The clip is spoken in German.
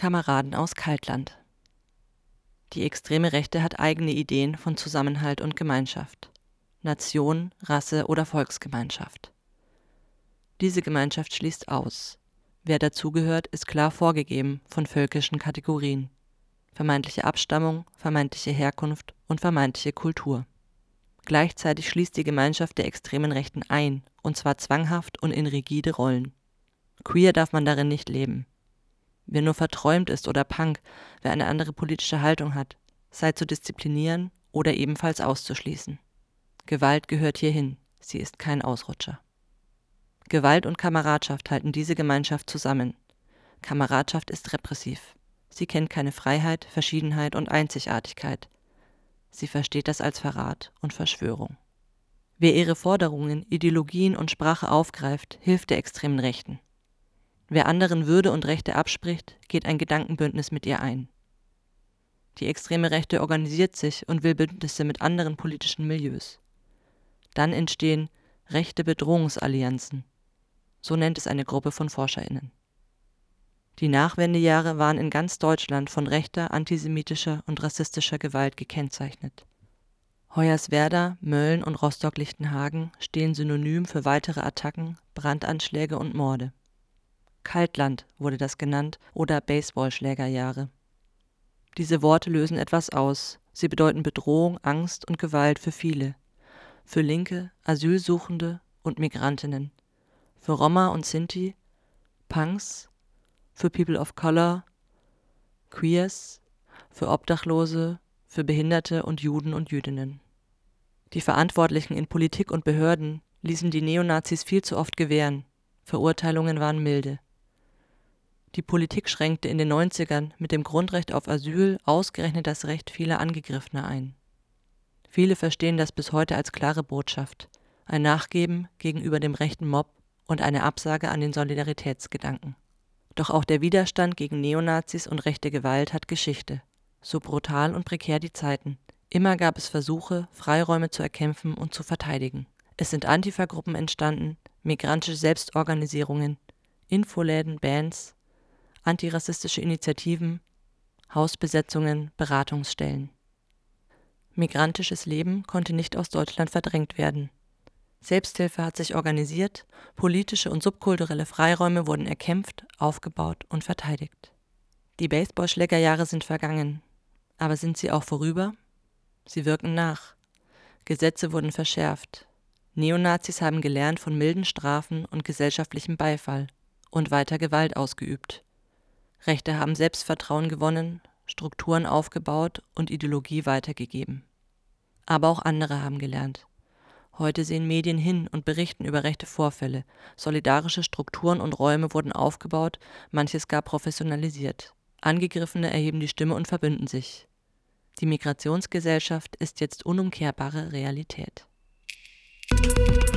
Kameraden aus Kaltland. Die extreme Rechte hat eigene Ideen von Zusammenhalt und Gemeinschaft. Nation, Rasse oder Volksgemeinschaft. Diese Gemeinschaft schließt aus. Wer dazugehört, ist klar vorgegeben von völkischen Kategorien. Vermeintliche Abstammung, vermeintliche Herkunft und vermeintliche Kultur. Gleichzeitig schließt die Gemeinschaft der extremen Rechten ein, und zwar zwanghaft und in rigide Rollen. Queer darf man darin nicht leben. Wer nur verträumt ist oder Punk, wer eine andere politische Haltung hat, sei zu disziplinieren oder ebenfalls auszuschließen. Gewalt gehört hierhin, sie ist kein Ausrutscher. Gewalt und Kameradschaft halten diese Gemeinschaft zusammen. Kameradschaft ist repressiv. Sie kennt keine Freiheit, Verschiedenheit und Einzigartigkeit. Sie versteht das als Verrat und Verschwörung. Wer ihre Forderungen, Ideologien und Sprache aufgreift, hilft der extremen Rechten. Wer anderen Würde und Rechte abspricht, geht ein Gedankenbündnis mit ihr ein. Die extreme Rechte organisiert sich und will Bündnisse mit anderen politischen Milieus. Dann entstehen rechte Bedrohungsallianzen. So nennt es eine Gruppe von Forscherinnen. Die Nachwendejahre waren in ganz Deutschland von rechter, antisemitischer und rassistischer Gewalt gekennzeichnet. Hoyerswerda, Mölln und Rostock-Lichtenhagen stehen synonym für weitere Attacken, Brandanschläge und Morde. Kaltland wurde das genannt oder Baseballschlägerjahre. Diese Worte lösen etwas aus. Sie bedeuten Bedrohung, Angst und Gewalt für viele. Für Linke, Asylsuchende und Migrantinnen. Für Roma und Sinti, Punks, für People of Color, Queers, für Obdachlose, für Behinderte und Juden und Jüdinnen. Die Verantwortlichen in Politik und Behörden ließen die Neonazis viel zu oft gewähren. Verurteilungen waren milde. Die Politik schränkte in den 90ern mit dem Grundrecht auf Asyl ausgerechnet das Recht vieler Angegriffener ein. Viele verstehen das bis heute als klare Botschaft, ein Nachgeben gegenüber dem rechten Mob und eine Absage an den Solidaritätsgedanken. Doch auch der Widerstand gegen Neonazis und rechte Gewalt hat Geschichte. So brutal und prekär die Zeiten. Immer gab es Versuche, Freiräume zu erkämpfen und zu verteidigen. Es sind Antifa-Gruppen entstanden, migrantische Selbstorganisierungen, Infoläden, Bands, antirassistische Initiativen, Hausbesetzungen, Beratungsstellen. Migrantisches Leben konnte nicht aus Deutschland verdrängt werden. Selbsthilfe hat sich organisiert, politische und subkulturelle Freiräume wurden erkämpft, aufgebaut und verteidigt. Die Baseballschlägerjahre sind vergangen, aber sind sie auch vorüber? Sie wirken nach. Gesetze wurden verschärft. Neonazis haben gelernt von milden Strafen und gesellschaftlichem Beifall und weiter Gewalt ausgeübt. Rechte haben Selbstvertrauen gewonnen, Strukturen aufgebaut und Ideologie weitergegeben. Aber auch andere haben gelernt. Heute sehen Medien hin und berichten über rechte Vorfälle. Solidarische Strukturen und Räume wurden aufgebaut, manches gar professionalisiert. Angegriffene erheben die Stimme und verbünden sich. Die Migrationsgesellschaft ist jetzt unumkehrbare Realität. Musik